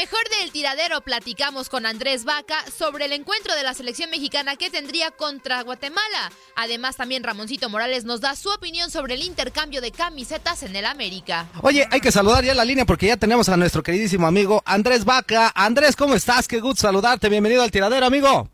Mejor del tiradero platicamos con Andrés Vaca sobre el encuentro de la selección mexicana que tendría contra Guatemala. Además, también Ramoncito Morales nos da su opinión sobre el intercambio de camisetas en el América. Oye, hay que saludar ya la línea porque ya tenemos a nuestro queridísimo amigo Andrés Vaca. Andrés, ¿cómo estás? Qué gusto saludarte. Bienvenido al tiradero, amigo.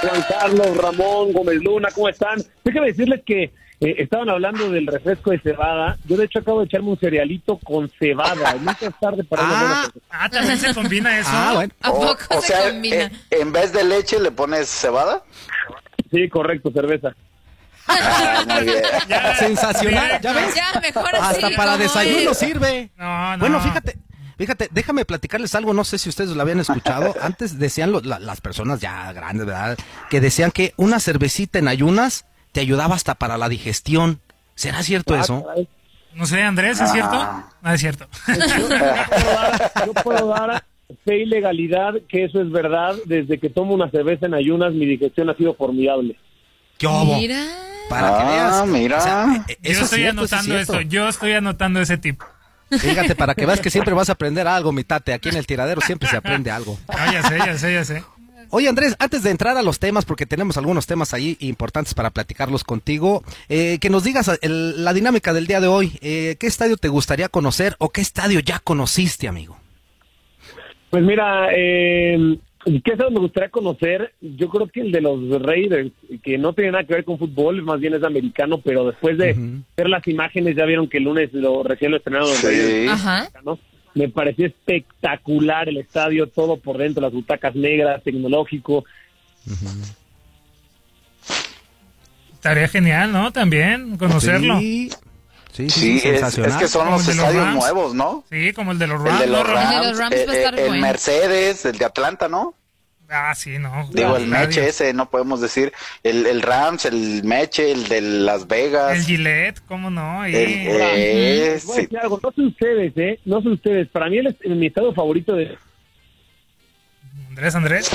Juan Carlos, Ramón, Gómez Luna, ¿cómo están? Déjame decirles que eh, estaban hablando del refresco de cebada. Yo, de hecho, acabo de echarme un cerealito con cebada. Nunca es tarde para cosa. Ah, también se combina eso. Ah, bueno. ¿A O, poco o se sea, combina? eh, en vez de leche le pones cebada. Sí, correcto, cerveza. Ah, muy bien. Ya, Sensacional, ¿ya ves? Ya, mejor así. Hasta para desayuno es. sirve. No, no. Bueno, fíjate, fíjate, déjame platicarles algo, no sé si ustedes lo habían escuchado. Antes decían lo- la- las personas ya grandes, ¿verdad? Que decían que una cervecita en ayunas te ayudaba hasta para la digestión. ¿Será cierto eso? caray. No sé, Andrés, ¿es cierto? Ah. No, es cierto. Yo puedo dar, yo puedo dar fe y legalidad que eso es verdad. Desde que tomo una cerveza en ayunas, mi digestión ha sido formidable. ¿Qué obo? Mira. Para que Ah, veas. mira. eh, Yo eso es estoy cierto, eso es anotando cierto. esto. Yo estoy anotando ese tip. Fíjate, para que veas que siempre vas a aprender algo, mi tate. Aquí en el tiradero siempre se aprende algo. Ah, ya sé, ya sé, ya sé. Oye, Andrés, antes de entrar a los temas, porque tenemos algunos temas ahí importantes para platicarlos contigo, eh, que nos digas el- la dinámica del día de hoy. Eh, ¿Qué estadio te gustaría conocer o qué estadio ya conociste, amigo? Pues mira, eh, ¿qué es lo que me gustaría conocer? Yo creo que el de los Raiders, que no tiene nada que ver con fútbol, más bien es americano, pero después de ver las imágenes, ya vieron que el lunes lo recién lo estrenaron los Sí. Raiders. Ajá. ¿no? Me pareció espectacular el estadio, todo por dentro, las butacas negras, tecnológico. Estaría genial, ¿no? También conocerlo. Sí, Sí, sí, sí, Sí, es, que son los de los estadios Rams. nuevos, ¿no? como el de los El Rams. de los. El de Rams, los Rams eh, va a estar eh, el bueno. Mercedes, el de Atlanta, ¿no? Ah, sí, no. Digo, el. Meche ese, no podemos decir. El, el Rams, el Meche, el de Las Vegas. El Gillette, ¿cómo no? El- eh, Les voy a sí. decir algo, no sé ustedes, ¿eh? No sé ustedes. Para mí, el, mi estadio favorito de Andrés, Andrés.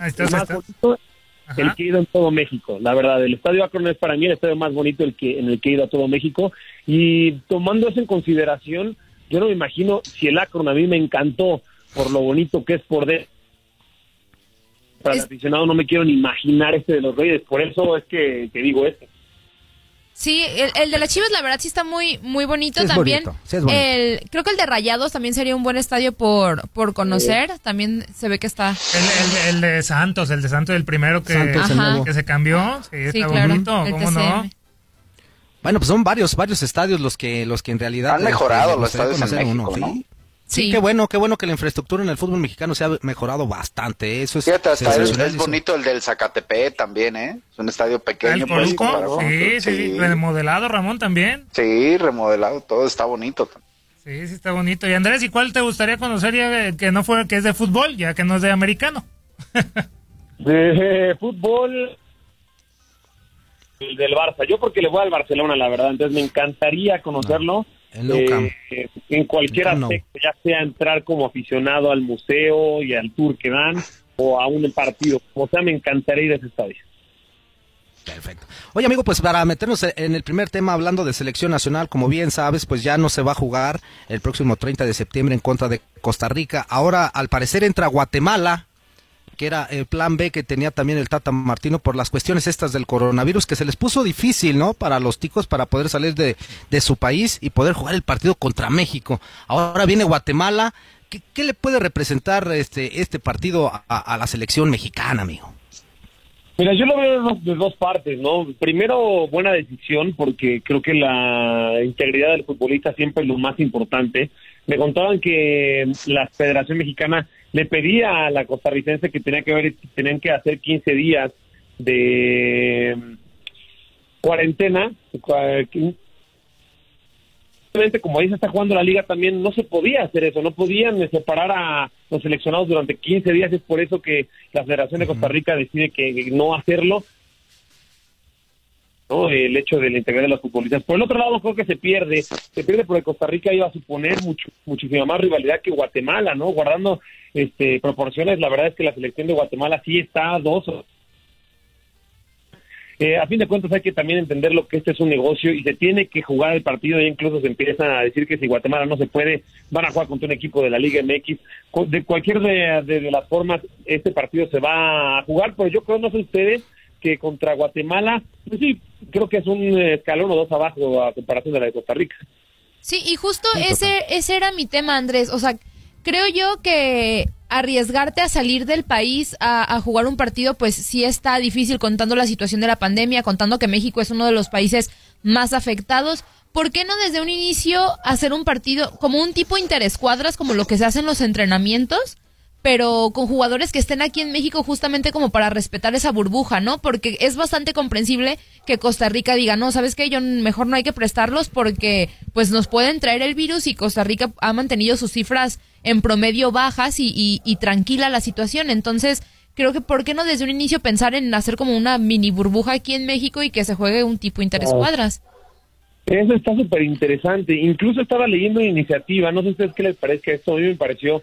Ahí estás, el más bonito, Ajá. el que he ido en todo México. La verdad, el estadio Akron es para mí el estadio más bonito el que, en el que he ido a todo México. Y tomando eso en consideración, yo no me imagino si el Akron a mí me encantó por lo bonito que es por dentro. Para el Es- aficionado no me quiero ni imaginar este de los Reyes, por eso es que, que digo esto. Sí, el, el de las Chivas la verdad sí está muy muy bonito Sí es también. bonito, sí es bonito. El creo que el de Rayados también sería un buen estadio por por conocer, también se ve que está. El, el- el de Santos, el de Santos, el primero que, Santos, el que se cambió. Sí, Sí, está claro, bonito, el ¿cómo no? Bueno, pues son varios, varios estadios los que, los que en realidad Han mejorado me los estadios en México, ¿no? ¿Sí? Sí. qué bueno, qué bueno que la infraestructura en el fútbol mexicano se ha mejorado bastante. Eso es, Fíjate, hasta es, es, bonito el del Zacatepec también, ¿eh? Es un estadio pequeño. ¿El pues, sí, sí, sí, remodelado, Ramón, también. Sí, remodelado, todo está bonito. Sí, sí está bonito. Y Andrés, ¿y cuál te gustaría conocer ya que no fue que es de fútbol, ya que no es de americano? de fútbol el del Barça. Yo porque le voy al Barcelona, la verdad, entonces me encantaría conocerlo. Eh, en cualquier aspecto, ya sea entrar como aficionado al museo y al tour que dan o a un partido. O sea, me encantaría ir a ese estadio. Perfecto. Oye, amigo, pues para meternos en el primer tema hablando de selección nacional, como bien sabes, pues ya no se va a jugar el próximo 30 de septiembre en contra de Costa Rica. Ahora, al parecer, entra Guatemala que era el plan B que tenía también el Tata Martino por las cuestiones estas del coronavirus, que se les puso difícil, ¿no? Para los ticos, para poder salir de, su país y poder jugar el partido contra México. Ahora viene Guatemala. ¿Qué, le puede representar este, este partido a, la selección mexicana, amigo? Mira, yo lo veo de dos partes, ¿no? Primero, buena decisión, porque creo que la integridad del futbolista siempre es lo más importante. Me contaban que la Federación Mexicana le pedía a la costarricense que tenía que ver, tenían que hacer 15 días de cuarentena. Como ahí se está jugando la liga también, no se podía hacer eso, no podían separar a los seleccionados durante 15 días, es por eso que la Federación de Costa Rica decide que no hacerlo el hecho de la integridad de los futbolistas. Por el otro lado, creo que se pierde, se pierde porque Costa Rica iba a suponer mucho, muchísima más rivalidad que Guatemala, ¿no? Guardando este, proporciones, la verdad es que la selección de Guatemala sí está a dos. Eh, a fin de cuentas hay que también entender lo que este es un negocio y se tiene que jugar el partido e incluso se empiezan a decir que si Guatemala no se puede, van a jugar contra un equipo de la Liga MX. De cualquier de, de las formas, este partido se va a jugar, pero yo creo, no sé ustedes, que contra Guatemala, pues sí, creo que es un escalón o dos abajo a comparación de la de Costa Rica. Sí, y justo ese, ese era mi tema, Andrés. O sea, creo yo que arriesgarte a salir del país a, a, jugar un partido, pues sí está difícil contando la situación de la pandemia, contando que México es uno de los países más afectados. ¿Por qué no desde un inicio hacer un partido como un tipo interescuadras, como lo que se hace en los entrenamientos? Pero con jugadores que estén aquí en México justamente como para respetar esa burbuja, ¿no? Porque es bastante comprensible que Costa Rica diga, no, ¿sabes qué? Yo mejor no hay que prestarlos porque pues nos pueden traer el virus y Costa Rica ha mantenido sus cifras en promedio bajas y, tranquila la situación. Entonces, creo que ¿por qué no desde un inicio pensar en hacer como una mini burbuja aquí en México y que se juegue un tipo interescuadras? Eso está súper interesante. Incluso estaba leyendo una iniciativa, no sé a ustedes qué les parece, esto a mí me pareció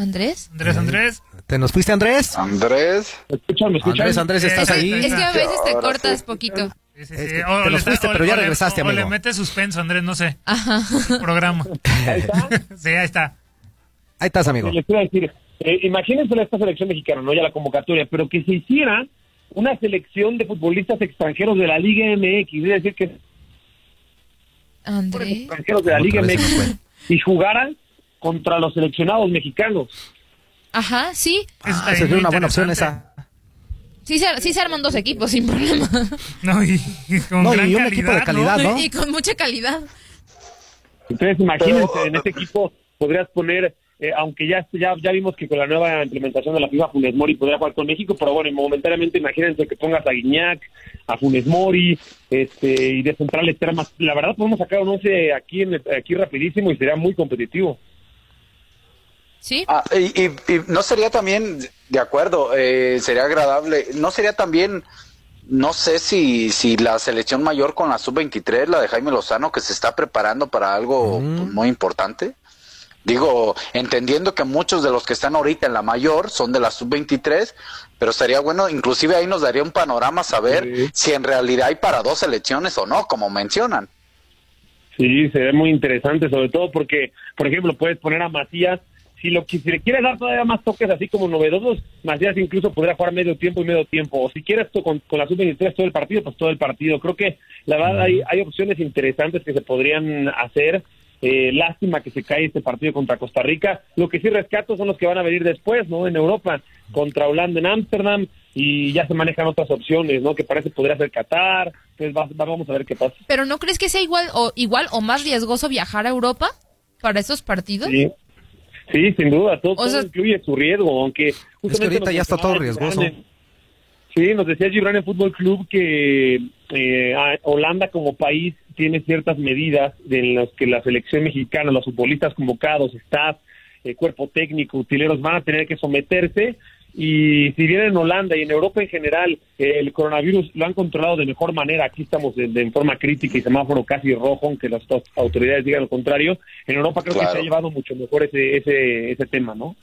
¿Andrés? Andrés, Andrés. ¿Te nos fuiste, Andrés? Andrés. Escúchame, escúchame. Andrés, Andrés, ¿estás ahí? Es que a veces te cortas poquito. Sí, sí, sí. te nos fuiste, pero ya regresaste, amigo. O le metes suspenso, Andrés, no sé. Ajá. Programa. ¿Ahí está? sí, ahí está. Ahí estás, amigo. Les quiero decir, eh, imagínense esta selección mexicana, no ya la convocatoria, pero que se hiciera una selección de futbolistas extranjeros de la Liga MX, es decir, que Andrés. extranjeros de la Liga MX y jugaran contra los seleccionados mexicanos. Ajá, sí. Ah, sería una buena opción esa. Sí se, sí se arman dos equipos sin problema. No, y, con no, gran y un calidad, equipo de calidad, ¿no? Y con mucha calidad. Entonces, imagínense, en este equipo podrías poner, eh, aunque ya, ya ya vimos que con la nueva implementación de la FIFA Funes Mori podría jugar con México, pero bueno, momentáneamente imagínense que pongas a Guiñac, a Funes Mori, este, y de central extrema. La verdad podemos sacar un once aquí, en, aquí rapidísimo y sería muy competitivo. Sí. Ah, y, no sería también, de acuerdo, eh, sería agradable, no sería también, no sé si, si la selección mayor con la sub-23, la de Jaime Lozano, que se está preparando para algo pues, muy importante. Digo, entendiendo que muchos de los que están ahorita en la mayor son de la sub-23, pero sería bueno, inclusive ahí nos daría un panorama saber si en realidad hay para dos selecciones o no, como mencionan. Sí, sería muy interesante, sobre todo porque, por ejemplo, puedes poner a Macías si lo si le quieres dar todavía más toques así como novedosos, Macías incluso podría jugar medio tiempo y medio tiempo. O si quieres con, con la sub-23 todo el partido, pues todo el partido. Creo que la verdad hay, hay opciones interesantes que se podrían hacer Eh, lástima que se cae este partido contra Costa Rica. Lo que sí rescato son los que van a venir después, ¿no? En Europa, contra Holanda en Ámsterdam, y ya se manejan otras opciones, ¿no? Que parece podría ser Qatar. Entonces vamos a ver qué pasa. Pero ¿no crees que sea igual o, igual o más riesgoso viajar a Europa para esos partidos? Sí. Sí, sin duda, todo, incluye su riesgo, aunque es que ahorita ya está todo riesgoso. Sí, nos decía Gibran Fútbol Club que eh, Holanda como país tiene ciertas medidas en las que la selección mexicana, los futbolistas convocados, staff, el cuerpo técnico, utileros van a tener que someterse y si bien en Holanda y en Europa en general el coronavirus lo han controlado de mejor manera, aquí estamos de, en forma crítica y semáforo casi rojo, aunque las autoridades digan lo contrario, en Europa creo que se ha llevado mucho mejor ese, ese, ese tema, ¿no?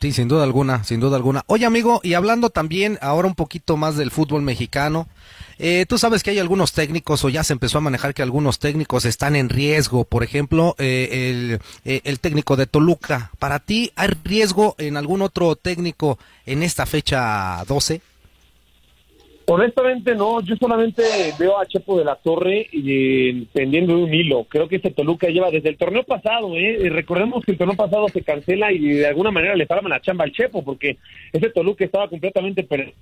Sí, sin duda alguna, sin duda alguna. Oye, amigo, y hablando también ahora un poquito más del fútbol mexicano, eh, tú sabes que hay algunos técnicos, o ya se empezó a manejar que algunos técnicos están en riesgo. Por ejemplo, eh, el, eh, el técnico de Toluca. ¿Para ti hay riesgo en algún otro técnico en esta fecha 12? Honestamente no, yo solamente veo a Chepo de la Torre pendiendo de un hilo. Creo que este Toluca lleva desde el torneo pasado, ¿eh? recordemos que el torneo pasado se cancela y de alguna manera le paraban la chamba al Chepo porque ese Toluca estaba completamente perdido.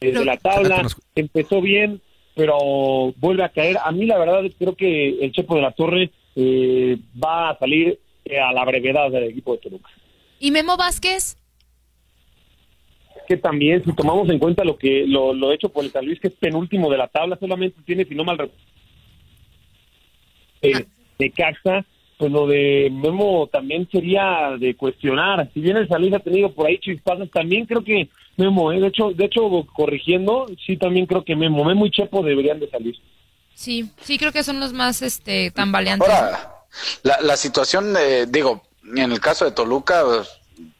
De la tabla, empezó bien, pero vuelve a caer. A mí la verdad creo que el Chepo de la Torre eh, va a salir eh, a la brevedad del equipo de Toluca. ¿Y Memo Vázquez? que también, si tomamos en cuenta lo que lo, hecho por el San Luis, que es penúltimo de la tabla, solamente tiene, si no mal recuerdo, eh, de Caxa, pues lo de Memo también sería de cuestionar. Si bien el San Luis ha tenido por ahí chispazos, también creo que Memo, eh, de hecho, de hecho corrigiendo, sí también creo que Memo, Memo y Chepo deberían de salir. Sí, sí creo que son los más este tambaleantes. Ahora, la, la situación, eh, digo, en el caso de Toluca,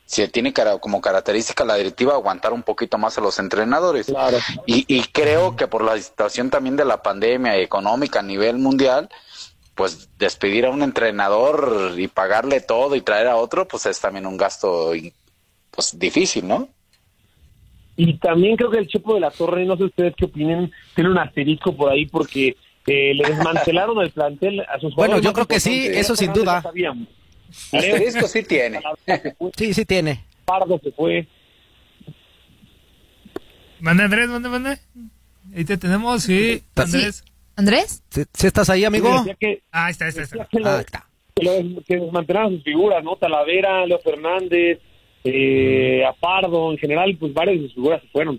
se tiene como característica la directiva aguantar un poquito más a los entrenadores. Y, creo que por la situación también de la pandemia económica a nivel mundial, pues despedir a un entrenador y pagarle todo y traer a otro, pues es también un gasto pues difícil, ¿no? Y también creo que el Chepo de la Torre, no sé ustedes qué opinen, tiene un asterisco por ahí porque eh, le desmantelaron el plantel a sus Bueno, yo creo que sí, eso sin duda. Asterisco sí tiene. sí, sí tiene. Pardo se fue. Mande Andrés, mande, mande. Ahí te tenemos, sí. Andrés. ¿Andrés? ¿Sí, estás ahí, amigo? ah, está, está, está. Que, ah, está. que, desmantelaron sus figuras, ¿no? Talavera, Leo Fernández, eh, Apardo, en general, pues varias de sus figuras se fueron.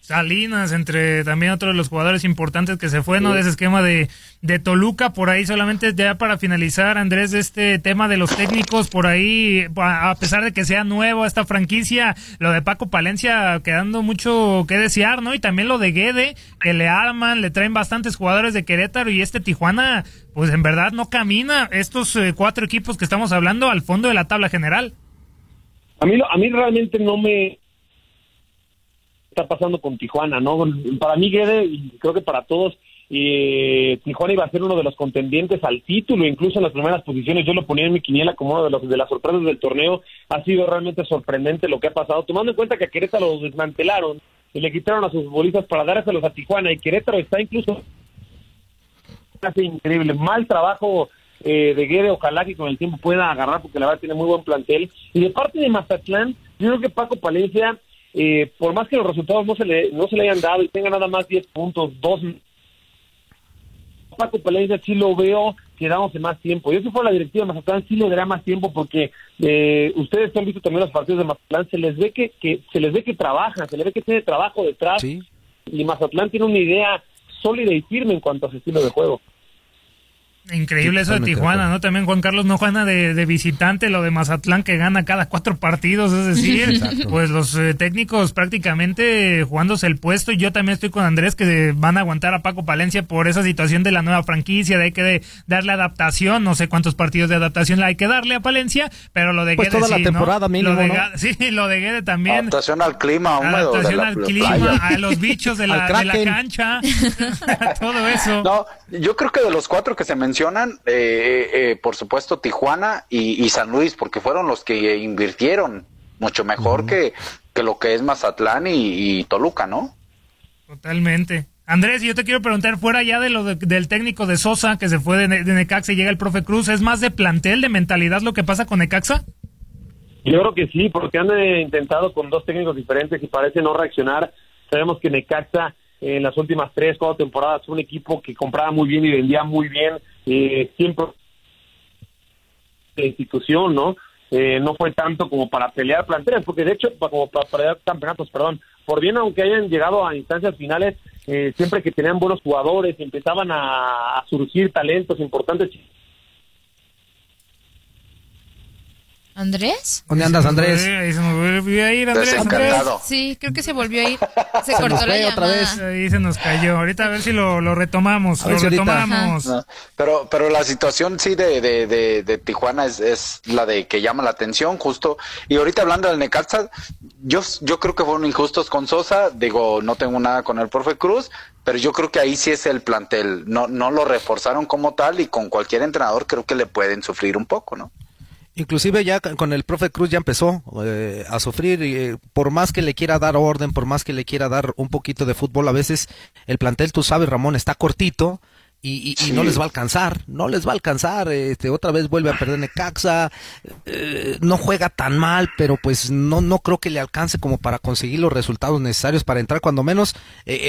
Salinas, entre también otro de los jugadores importantes que se fue, ¿no? De ese esquema de, de Toluca, por ahí solamente ya para finalizar, Andrés, este tema de los técnicos, por ahí, a pesar de que sea nuevo esta franquicia, lo de Paco Palencia quedando mucho que desear, ¿no? Y también lo de Guede, que le arman, le traen bastantes jugadores de Querétaro y este Tijuana, pues en verdad no camina estos eh, cuatro equipos que estamos hablando al fondo de la tabla general. A mí, a mí realmente no me está pasando con Tijuana, ¿no? Para mí, creo que para todos, eh, Tijuana iba a ser uno de los contendientes al título, incluso en las primeras posiciones. Yo lo ponía en mi quiniela como uno de, los, de las sorpresas del torneo. Ha sido realmente sorprendente lo que ha pasado, tomando en cuenta que a Querétaro los desmantelaron y le quitaron a sus futbolistas para dárselos a Tijuana. Y Querétaro está incluso. Hace increíble. Mal trabajo eh, de Guede. Ojalá que con el tiempo pueda agarrar, porque la verdad tiene muy buen plantel. Y de parte de Mazatlán, yo creo que Paco Palencia eh, por más que los resultados no se le no se le hayan dado y tenga nada más 10 puntos, dos Paco Palencia sí lo veo quedándose más tiempo. Yo si fuera la directiva de Mazatlán sí le daría más tiempo porque eh, ustedes han visto también los partidos de Mazatlán, se les ve que, que se les ve que trabajan, se les ve que tiene trabajo detrás y Mazatlán tiene una idea sólida y firme en cuanto a su estilo de juego. Increíble eso de Tijuana, ¿no? También Juan Carlos no juega de, visitante, lo de Mazatlán que gana cada cuatro partidos, es decir, pues los eh, técnicos prácticamente jugándose el puesto. Y yo también estoy con Andrés que van a aguantar a Paco Palencia por esa situación de la nueva franquicia, de hay que darle adaptación, no sé cuántos partidos de adaptación le hay que darle a Palencia, pero lo de pues Guede toda la temporada lo de, Sí, lo de Guede también. Adaptación al clima Adaptación al clima, a los bichos de la, de la cancha, todo eso. No, yo creo que de los cuatro que se mencionan mencionan, eh, eh, por supuesto, Tijuana y, San Luis, porque fueron los que invirtieron mucho mejor que, que, lo que es Mazatlán y, Toluca, ¿no? Totalmente. Andrés, yo te quiero preguntar, fuera ya de lo del técnico de Sosa que se fue de, Necaxa y llega el profe Cruz, ¿es más de plantel, de mentalidad lo que pasa con Necaxa? Yo creo que sí, porque han eh, intentado con dos técnicos diferentes y parece no reaccionar. Sabemos que Necaxa en las últimas tres, cuatro temporadas fue un equipo que compraba muy bien y vendía muy bien, eh, siempre de institución, ¿no? Eh, no fue tanto como para pelear planteles, porque de hecho, como para pelear campeonatos, perdón, por bien aunque hayan llegado a instancias finales, eh, siempre que tenían buenos jugadores, empezaban a, surgir talentos importantes. ¿Andrés? ¿Dónde andas, Andrés? se volvió a ir, Andrés. Sí, creo que se volvió a ir. Se, cortó la otra vez. Ahí se nos cayó. Ahorita a ver si lo, retomamos. Lo retomamos. pero, pero la situación sí de, de, de, Tijuana es, es, la de que llama la atención, justo. Y ahorita hablando del Necaxa, yo, yo creo que fueron injustos con Sosa. Digo, no tengo nada con el profe Cruz, pero yo creo que ahí sí es el plantel. No, no lo reforzaron como tal y con cualquier entrenador creo que le pueden sufrir un poco, ¿no? Inclusive ya con el profe Cruz ya empezó eh, a sufrir, y, eh, por más que le quiera dar orden, por más que le quiera dar un poquito de fútbol, a veces el plantel, tú sabes, Ramón, está cortito y, no les va a alcanzar, no les va a alcanzar, este, otra vez vuelve a perder Necaxa, eh, no juega tan mal, pero pues no, no creo que le alcance como para conseguir los resultados necesarios para entrar cuando menos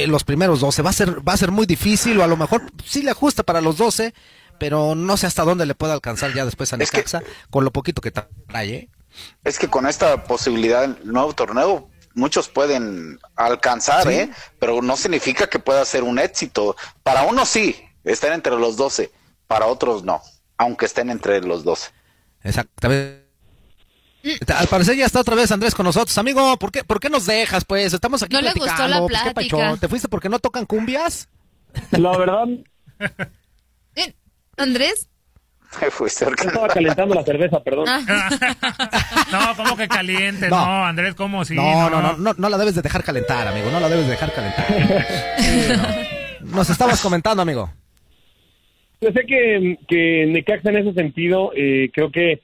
los primeros 12, va a ser, va a ser muy difícil o a lo mejor sí le ajusta para los 12, pero no sé hasta dónde le puede alcanzar ya después a Necaxa con lo poquito que trae. ¿eh? Es que con esta posibilidad del nuevo torneo muchos pueden alcanzar, ¿eh? pero no significa que pueda ser un éxito. Para unos sí, estén entre los 12, para otros no, aunque estén entre los 12. Exactamente. Al parecer ya está otra vez Andrés con nosotros. Amigo, ¿por qué, por qué nos dejas? Pues estamos aquí No le gustó la pues, plática. ¿Te fuiste porque no tocan cumbias? La verdad, Andrés. Cerca. Estaba calentando la cerveza, perdón. Ah. no, ¿cómo que caliente? No, Andrés, ¿cómo sí? No no. no no, no, la debes de dejar calentar, amigo. No la debes de dejar calentar. Nos estabas comentando, amigo. Yo sé que, que Necaxa en ese sentido, eh, creo que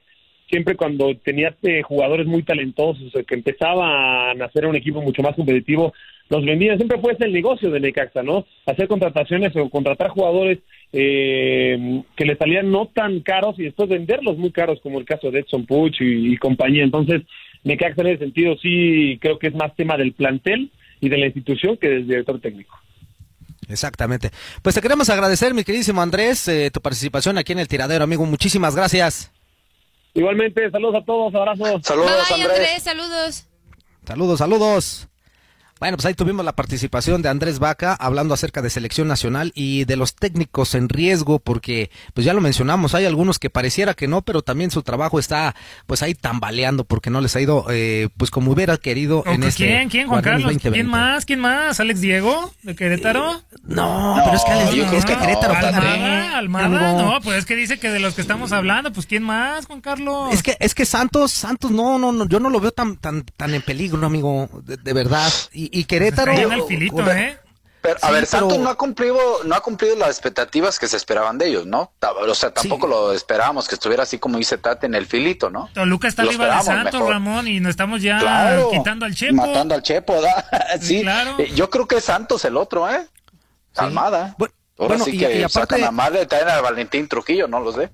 siempre cuando tenías eh, jugadores muy talentosos, que empezaban a hacer un equipo mucho más competitivo, los vendían. Siempre fue ese el negocio de Necaxa, ¿no? Hacer contrataciones o contratar jugadores eh, que le salían no tan caros y después venderlos muy caros, como el caso de Edson Puch y, compañía. Entonces, Necaxa en ese sentido sí creo que es más tema del plantel y de la institución que del director técnico. Exactamente. Pues te queremos agradecer, mi queridísimo Andrés, eh, tu participación aquí en el tiradero, amigo. Muchísimas gracias. Igualmente, saludos a todos, abrazos. Saludos, Andrés. Saludos. Saludos, saludos. Bueno, pues ahí tuvimos la participación de Andrés Vaca hablando acerca de selección nacional y de los técnicos en riesgo, porque pues ya lo mencionamos, hay algunos que pareciera que no, pero también su trabajo está pues ahí tambaleando porque no les ha ido eh, pues como hubiera querido en este ¿Quién? ¿Quién, Juan Carlos? ¿Quién más? ¿Quién más? ¿Alex Diego de Querétaro? Eh, no, pero es que Alex Diego, es que Querétaro Almada, Almada, no, pues es que dice que de los que estamos hablando, pues ¿quién más, Juan Carlos? Es que es que Santos, Santos no, no, no yo no lo veo tan tan tan en peligro, amigo, de, de verdad. Y y, Querétaro. ¿eh? Pero, a ver, Santos no ha cumplido, no ha cumplido las expectativas que se esperaban de ellos, ¿no? O sea, tampoco lo esperábamos que estuviera así como dice Tate en el filito, ¿no? Toluca está arriba de Santos, Ramón, y nos estamos ya quitando al Chepo. Matando al Chepo, ¿da? sí, claro. Eh, yo creo que es Santos el otro, ¿eh? Almada. Bueno, Ahora sí que y aparte... sacan a madre, traen a Valentín Trujillo, no lo sé.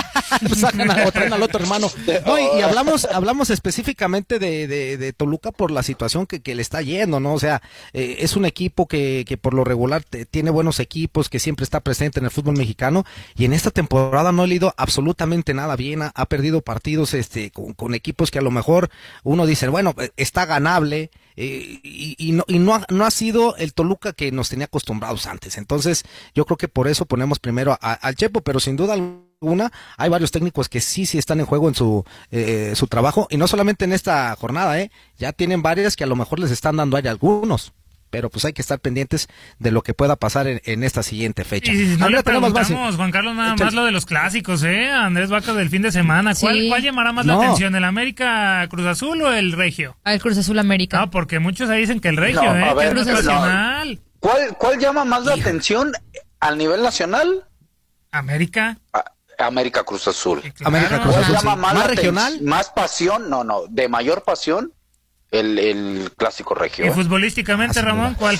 sacan a, o traen al otro hermano. No, y, hablamos, hablamos específicamente de, de, Toluca por la situación que, que, le está yendo, ¿no? O sea, eh, es un equipo que, que por lo regular tiene buenos equipos, que siempre está presente en el fútbol mexicano, y en esta temporada no ha leído absolutamente nada bien, ha, perdido partidos este, con, equipos que a lo mejor uno dice, bueno, está ganable, eh, y, no, y no, ha, no ha sido el Toluca que nos tenía acostumbrados antes. Entonces, yo creo que por eso ponemos primero al Chepo, pero sin duda alguna, hay varios técnicos que sí, sí están en juego en su, eh, su trabajo, y no solamente en esta jornada, ¿eh? ya tienen varias que a lo mejor les están dando aire a algunos pero pues hay que estar pendientes de lo que pueda pasar en, esta siguiente fecha. Y no le preguntamos, Juan Carlos, nada más lo de los clásicos, ¿eh? Andrés Vaca del fin de semana. ¿Cuál, llamará más la atención, el América Cruz Azul o el Regio? Ah, el Cruz Azul América. No, porque muchos ahí dicen que el Regio, ¿eh? Cruz Nacional. ¿Cuál, ¿Cuál llama más la atención al nivel nacional? América. América Cruz Azul. América Cruz Azul. Llama más, ¿Más regional? Más pasión, no, no, de mayor pasión el, el clásico regio. ¿Y futbolísticamente, Ramón, cuál?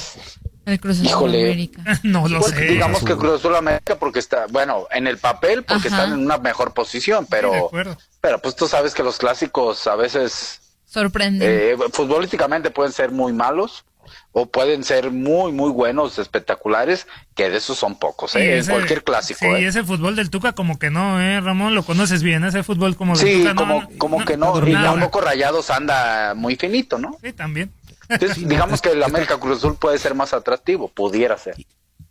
El Cruz Azul Híjole. América. no lo Pues, sé. digamos que Cruz Azul América porque está, bueno, en el papel porque Ajá. están en una mejor posición, Sí, de pero, acuerdo. pero pues tú sabes que los clásicos a veces Sorprende. eh, futbolísticamente pueden ser muy malos o pueden ser muy, muy buenos, espectaculares, que de esos son pocos, ¿eh? en ese- cualquier clásico. Sí, ¿eh? ese fútbol del Tuca como que no, ¿eh? Ramón, lo conoces bien, ese fútbol como del Sí, Tuca. no, como, no, como que no, y nada. tampoco Rayados anda muy finito, ¿no? Sí, también. Entonces, digamos que el América Cruz Azul puede ser más atractivo, pudiera ser.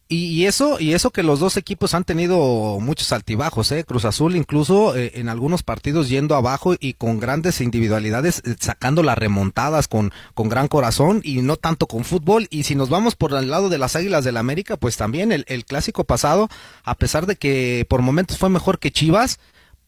Y, y eso, y eso que los dos equipos han tenido muchos altibajos, ¿eh? Cruz Azul incluso eh, en algunos partidos yendo abajo y con grandes individualidades, eh, sacando las remontadas con, con gran corazón y no tanto con fútbol. Y si nos vamos por el lado de las Águilas del América, pues también el, el clásico pasado, a pesar de que por momentos fue mejor que Chivas,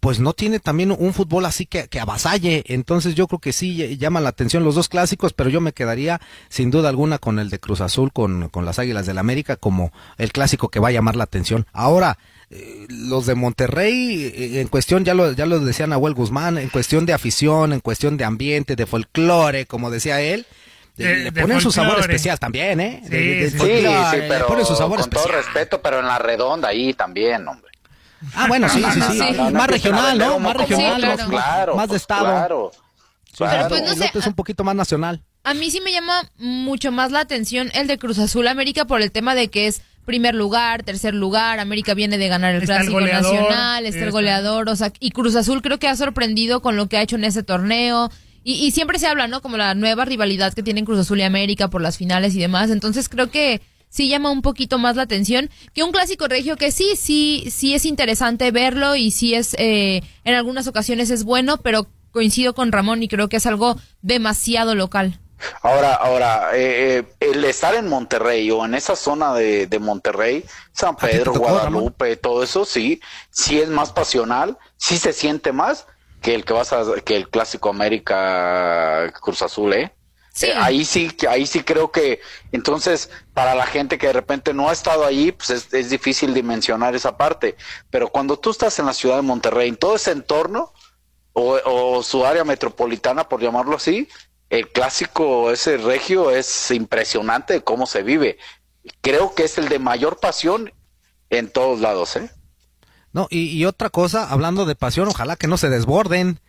pues no tiene también un fútbol así que, que avasalle. Entonces yo creo que sí ll- llaman la atención los dos clásicos, pero yo me quedaría sin duda alguna con el de Cruz Azul, con, con las Águilas del América, como el clásico que va a llamar la atención. Ahora, eh, los de Monterrey, eh, en cuestión, ya lo, ya lo decía Nahuel Guzmán, en cuestión de afición, en cuestión de ambiente, de folclore, como decía él, eh, De- le ponen su sabor folclore. especial también, ¿eh? Sí, De- de- de sí, Sí, folclore, sí, le pero ponen su sabor con todo respeto, pero en la redonda ahí también, hombre. Ah, bueno, sí, sí, sí. Más regional, ¿no? Más regional, Sí, más- claro. Claro, más de estado. Claro. claro. pues, no sé, es un poquito más nacional. A mí sí me llama mucho más la atención el de Cruz Azul América por el tema de que es primer lugar, tercer lugar, América viene de ganar el Está el clásico goleador, nacional, está el goleador, o sea, y Cruz Azul creo que ha sorprendido con lo que ha hecho en ese torneo. Y, y siempre se habla, ¿no? Como la nueva rivalidad que tienen Cruz Azul y América por las finales y demás. Entonces creo que sí llama un poquito más la atención que un clásico regio que sí, sí, sí es interesante verlo y sí es, eh, en algunas ocasiones es bueno, pero coincido con Ramón y creo que es algo demasiado local. Ahora, ahora, eh, eh, el estar en Monterrey o en esa zona de, de Monterrey, San Pedro, tocó, Guadalupe, todo eso, sí, sí es más pasional, sí se siente más que el que vas a, que el clásico América Cruz Azul, ¿eh? Sí. Eh, ahí sí, ahí sí creo que, entonces, para la gente que de repente no ha estado allí, pues es, es difícil dimensionar esa parte. Pero cuando tú estás en la ciudad de Monterrey, en todo ese entorno, o, o su área metropolitana, por llamarlo así, el clásico, ese regio, es impresionante de cómo se vive. Creo que es el de mayor pasión en todos lados, ¿eh? No, y, y otra cosa, hablando de pasión, ojalá que no se desborden,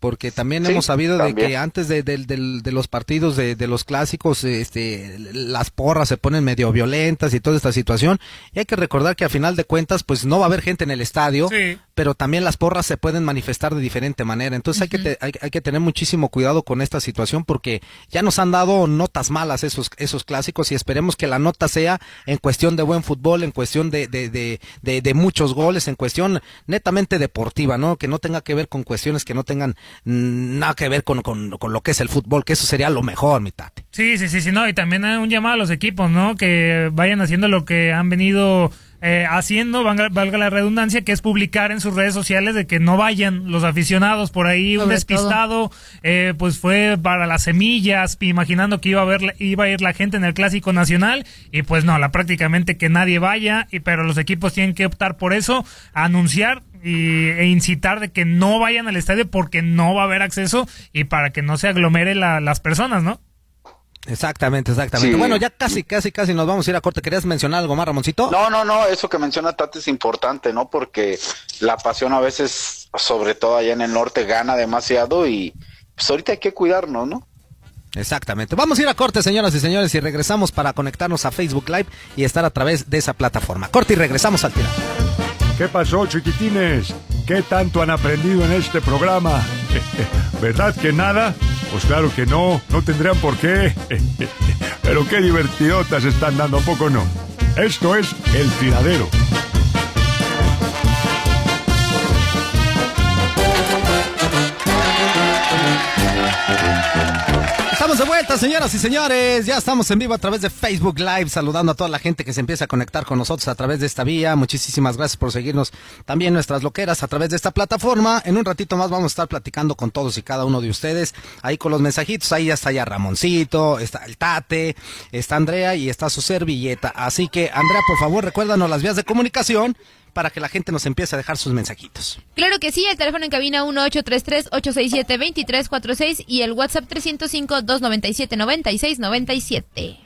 porque también Sí, hemos sabido de que antes de, del- del- de los partidos de, de los clásicos, este, las porras se ponen medio violentas y toda esta situación. Y hay que recordar que a final de cuentas, pues no va a haber gente en el estadio, Sí. Pero también las porras se pueden manifestar de diferente manera. Entonces hay, que te- hay, hay que tener muchísimo cuidado con esta situación porque ya nos han dado notas malas esos, esos clásicos y esperemos que la nota sea en cuestión de buen fútbol, en cuestión de, de, de, de, de muchos goles, en cuestión netamente deportiva, ¿no? Que no tenga que ver con cuestiones que no tengan nada que ver con, con, con lo que es el fútbol, que eso sería lo mejor, mi tate. Sí, sí, sí, sí, no, y también un llamado a los equipos, ¿no? Que vayan haciendo lo que han venido eh, haciendo, valga, valga la redundancia, que es publicar en sus redes sociales de que no vayan los aficionados por ahí, un despistado, eh, pues fue para las semillas, imaginando que iba a ver, iba a ir la gente en el clásico nacional, y pues no, la prácticamente que nadie vaya, y pero los equipos tienen que optar por eso, anunciar y, e incitar de que no vayan al estadio porque no va a haber acceso y para que no se aglomere la- las personas, ¿no? Exactamente, exactamente. Sí. Bueno, ya casi, casi, casi nos vamos a ir a corte. ¿Querías mencionar algo más, Ramoncito? No, no, no, eso que menciona Tati es importante, ¿no? Porque la pasión a veces, sobre todo allá en el norte, gana demasiado y pues ahorita hay que cuidarnos, ¿no? Exactamente. Vamos a ir a corte, señoras y señores, y regresamos para conectarnos a Facebook Live y estar a través de esa plataforma. Corte y regresamos al final. ¿Qué pasó, chiquitines? ¿Qué tanto han aprendido en este programa? ¿Verdad que nada? Pues claro que no, no tendrían por qué. Pero qué divertidotas están dando, ¿a poco no? Esto es El Tiradero. Estamos de vuelta, señoras y señores. Ya estamos en vivo a través de Facebook Live, saludando a toda la gente que se empieza a conectar con nosotros a través de esta vía. Muchísimas gracias por seguirnos también nuestras loqueras a través de esta plataforma. En un ratito más vamos a estar platicando con todos y cada uno de ustedes. Ahí con los mensajitos, ahí ya está ya Ramoncito, está el Tate, está Andrea y está su servilleta. Así que, Andrea, por favor, recuérdanos las vías de comunicación para que la gente nos empiece a dejar sus mensajitos. Claro que sí, el teléfono en cabina 1833-867-2346 y el WhatsApp 305-297-9697.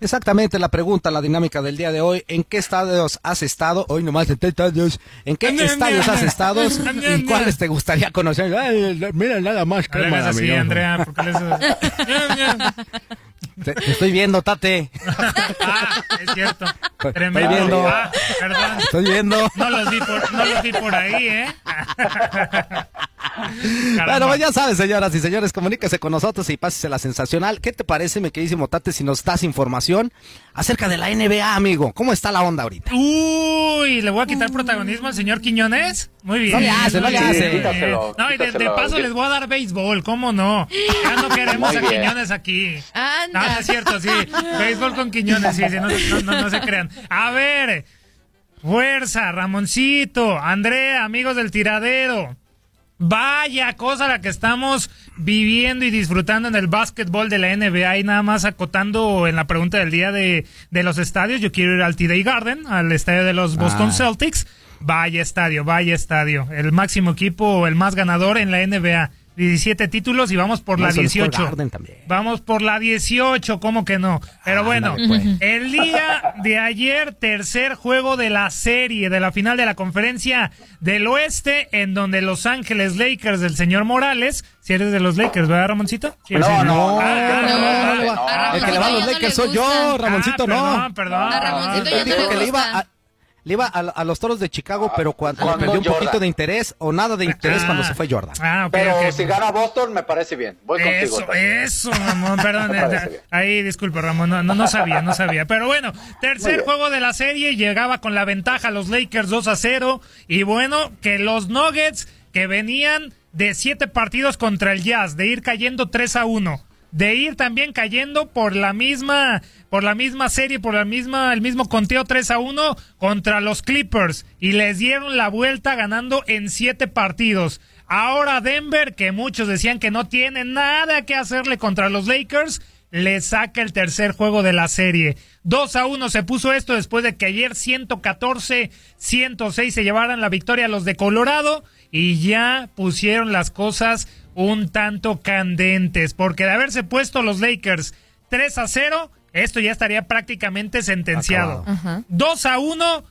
Exactamente la pregunta, la dinámica del día de hoy. ¿En qué estadios has estado? Hoy nomás de años. ¿En qué estadios has estado? ¿Y cuáles te gustaría conocer? Ay, mira, nada más. Hagas así, Andrea. ¿por qué le Te, te estoy viendo, Tate. ah, es cierto. Tremendo. Estoy viendo. Ah, perdón. Estoy viendo. No los vi por, no los vi por ahí, ¿eh? Bueno, pues ya sabes, señoras y señores, comuníquese con nosotros y pásese la sensacional. ¿Qué te parece, mi queridísimo Tate, si nos das información acerca de la NBA, amigo? ¿Cómo está la onda ahorita? Uy, ¿le voy a quitar protagonismo al señor Quiñones? Muy bien. No le hace, no le hace. Quítaselo, No, y de, paso les voy a dar béisbol, ¿cómo no? Ya no queremos Muy a bien. Quiñones aquí. Anda. No, no es cierto, sí. Béisbol con Quiñones, sí, sí, no, no, no, no se crean. A ver, fuerza, Ramoncito, Andrea, amigos del tiradero. Vaya cosa la que estamos viviendo y disfrutando en el básquetbol de la NBA y nada más acotando en la pregunta del día de, de los estadios. Yo quiero ir al TD Garden, al estadio de los Boston Ah. Celtics. Vaya estadio, vaya estadio. El máximo equipo, el más ganador en la NBA. 17 títulos y vamos por la Madison Square 18. Garden también. Vamos por la 18, ¿cómo que no? Pero bueno, Ándale, pues. el día de ayer, tercer juego de la serie, de la final de la conferencia del oeste, en donde Los Ángeles Lakers del señor Morales, si eres de los Lakers, ¿verdad, Ramoncito? Sí, No, sí. no, Ah, no, ah, no, no, ah, El que le va a los no Lakers soy yo. Ramoncito, ah, no. Perdón, perdón. Él no dijo que le iba a, le iba a, a los toros de Chicago, pero cuando, Cuando perdió un Jordan. poquito de interés o nada de interés Ah. cuando se fue Jordan. Ah, ok, Pero ok. si gana Boston, me parece bien. Voy contigo. Eso, Tati. eso, Ramón, perdón. Bien. Ahí, disculpa, Ramón, no, no, no sabía, no sabía. Pero bueno, tercer juego de la serie, llegaba con la ventaja los Lakers 2 a 0. Y bueno, que los Nuggets, que venían de siete partidos contra el Jazz, de ir cayendo 3 a 1, de ir también cayendo por la misma, por la misma serie, por la misma, el mismo conteo 3 a 1 contra los Clippers. Y les dieron la vuelta ganando en siete partidos. Ahora Denver, que muchos decían que no tiene nada que hacerle contra los Lakers, le saca el tercer juego de la serie. 2 a 1 se puso esto después de que ayer 114-106 se llevaran la victoria a los de Colorado y ya pusieron las cosas un tanto candentes, porque de haberse puesto los Lakers 3 a 0, esto ya estaría prácticamente sentenciado. Acabado. 2 a 1,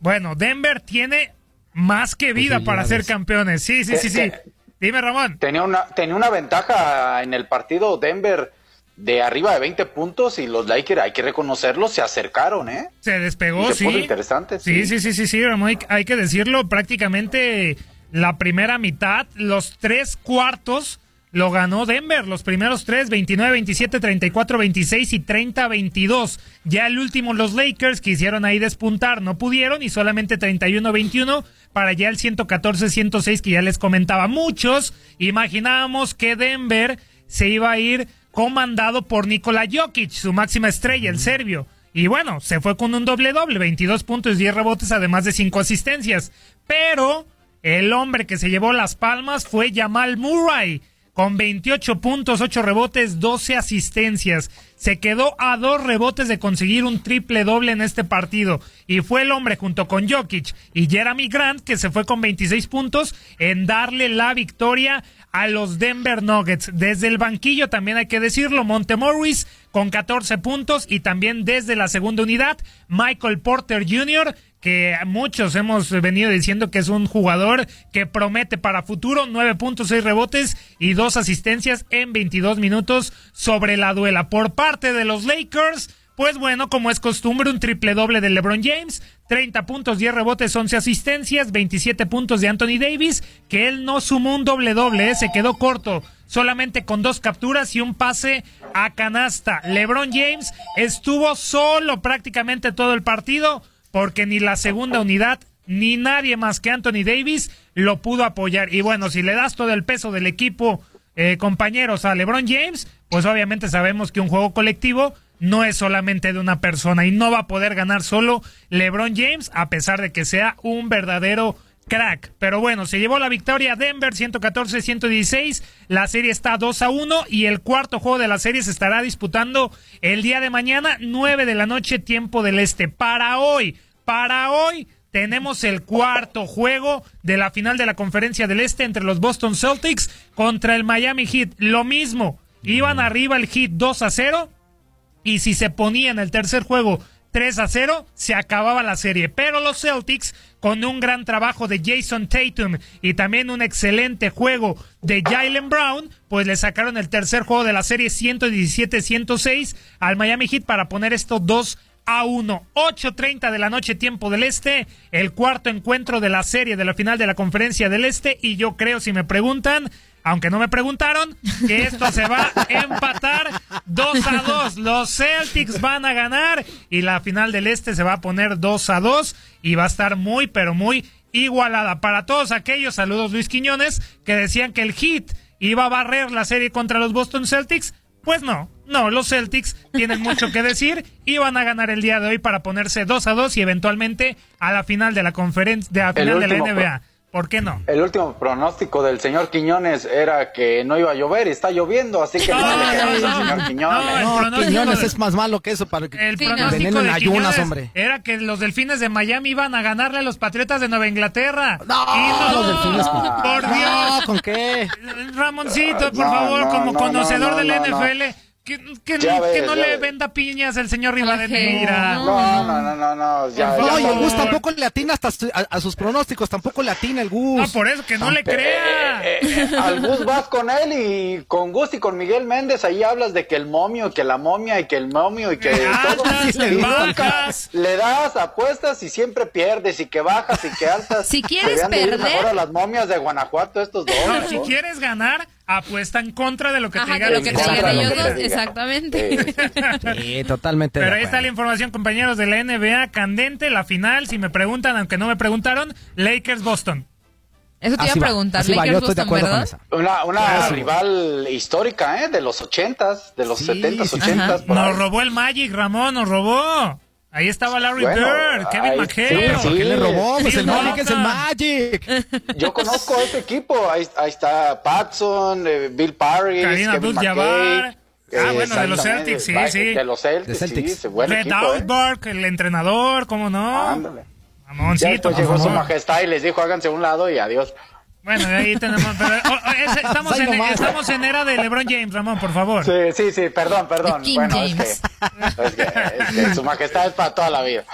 bueno, Denver tiene más que vida para ser campeones. Sí, sí, sí, sí. Es que- Dime, Ramón. Tenía una, tenía una ventaja en el partido Denver de arriba de 20 puntos y los Lakers, hay que reconocerlo, se acercaron, ¿eh? Se despegó, Y se sí. puso interesante, Sí, sí. sí, sí, sí, sí, Ramón, hay, hay que decirlo, prácticamente la primera mitad, los tres cuartos lo ganó Denver, los primeros tres, 29, 27, 34, 26 y 30, 22. Ya el último, los Lakers quisieron ahí despuntar, no pudieron y solamente 31, 21 para ya el 114, 106 que ya les comentaba. Muchos imaginábamos que Denver se iba a ir comandado por Nikola Jokic, su máxima estrella, el serbio. Y bueno, se fue con un doble doble, 22 puntos, 10 rebotes, además de 5 asistencias. Pero el hombre que se llevó las palmas fue Jamal Murray, con 28 puntos, 8 rebotes, 12 asistencias. Se quedó a dos rebotes de conseguir un triple doble en este partido. Y fue el hombre junto con Jokic y Jeremy Grant, que se fue con 26 puntos, en darle la victoria a los Denver Nuggets. Desde el banquillo también hay que decirlo, Montemorris con 14 puntos y también desde la segunda unidad, Michael Porter Jr., que muchos hemos venido diciendo que es un jugador que promete para futuro, 9.6 rebotes y dos asistencias en 22 minutos sobre la duela. Por parte de los Lakers, pues bueno, como es costumbre, un triple doble de LeBron James, 30 puntos, 10 rebotes, 11 asistencias, 27 puntos de Anthony Davis, que él no sumó un doble doble, ¿eh? se quedó corto, solamente con dos capturas y un pase a canasta. LeBron James estuvo solo prácticamente todo el partido, porque ni la segunda unidad ni nadie más que Anthony Davis lo pudo apoyar. Y bueno, si le das todo el peso del equipo, eh, compañeros, a LeBron James, pues obviamente sabemos que un juego colectivo no es solamente de una persona y no va a poder ganar solo LeBron James, a pesar de que sea un verdadero crack. Pero bueno, se llevó la victoria Denver 114-116. La serie está 2 a 1 y el cuarto juego de la serie se estará disputando el día de mañana, 9 de la noche, tiempo del este. Para hoy, para hoy tenemos el cuarto juego de la final de la conferencia del Este entre los Boston Celtics contra el Miami Heat. Lo mismo, iban arriba el Heat 2 a 0 y si se ponía en el tercer juego 3 a 0, se acababa la serie. Pero los Celtics, con un gran trabajo de Jason Tatum y también un excelente juego de Jalen Brown, pues le sacaron el tercer juego de la serie 117-106 al Miami Heat para poner estos 2 a 1. 8.30 de la noche, tiempo del Este. El cuarto encuentro de la serie de la final de la conferencia del Este. Y yo creo, si me preguntan, aunque no me preguntaron, que esto se va a empatar 2 a 2. Los Celtics van a ganar y la final del Este se va a poner 2 a 2 y va a estar muy, pero muy igualada. Para todos aquellos, saludos Luis Quiñones, que decían que el Heat iba a barrer la serie contra los Boston Celtics. Pues no, no, los Celtics tienen mucho que decir y van a ganar el día de hoy para ponerse 2 a 2 y eventualmente a la final de la conferencia, de la final de la NBA. ¿Por qué no? El último pronóstico del señor Quiñones era que no iba a llover y está lloviendo, así que no, no, le no, al no, señor Quiñones. No, Quiñones es más malo que eso para que El que pronóstico de ayunas, Quiñones hombre. era que los delfines de Miami iban a ganarle a los Patriotas de Nueva Inglaterra. No, Y no, los delfines. por No, Dior. ¿con qué? Ramoncito, por No, favor, no, como no, conocedor no, del no, no. NFL, que, que- Ya ves, que no ya le ves. venda piñas al señor. Rivadeneira. No, no, no, no, no, ya, No, ya y el no. Gus tampoco le atina hasta su- a, a sus pronósticos, tampoco le atina el Gus. No, por eso que no le crea. Eh, eh, al Gus vas con él y con Gus y con Miguel Méndez ahí hablas de que el momio, y que la momia y que el momio y que todo. Altas, Y nunca bajas. le das apuestas y siempre pierdes y que bajas y que altas. Si quieres perder- mejor a las momias de Guanajuato estos dos. No, ¿no? si quieres ganar, apuesta en contra de lo que te Ajá, diga de lo que te digan ellos dos, exactamente. Sí, totalmente. Pero ahí está la información, compañeros de la NBA, candente, la final, si me preguntan, aunque no me preguntaron, Lakers-Boston. Eso te iba a Así preguntar, va, yo Lakers estoy de Boston, ¿verdad? esa. Una, una Claro. rival histórica, ¿eh? De los ochentas, de los setentas, sí, sí. ochentas. Nos robó el Magic, Ramón, nos robó. Ahí estaba Larry Bueno, Bird, Kevin McHale. sí, ¿por qué le robó? Pues el Magic es el. Magic. Yo conozco a ese equipo. Ahí, ahí está Patson, eh, Bill Parry, Kareem Kevin. McKay. Ah, bueno, de los Celtics, sí, sí. De los Celtics, De Celtics. sí, buen Red equipo, ¿eh? El entrenador, ¿cómo no? Ándale. Ya después por llegó su majestad y les dijo háganse a un lado y adiós. Bueno, ahí tenemos. pero, oh, oh, es- estamos, en, estamos en era de LeBron James, Ramón, por favor. Sí, sí, sí, perdón, perdón. King Bueno, James. es que, es, que, es que su majestad es para toda la vida.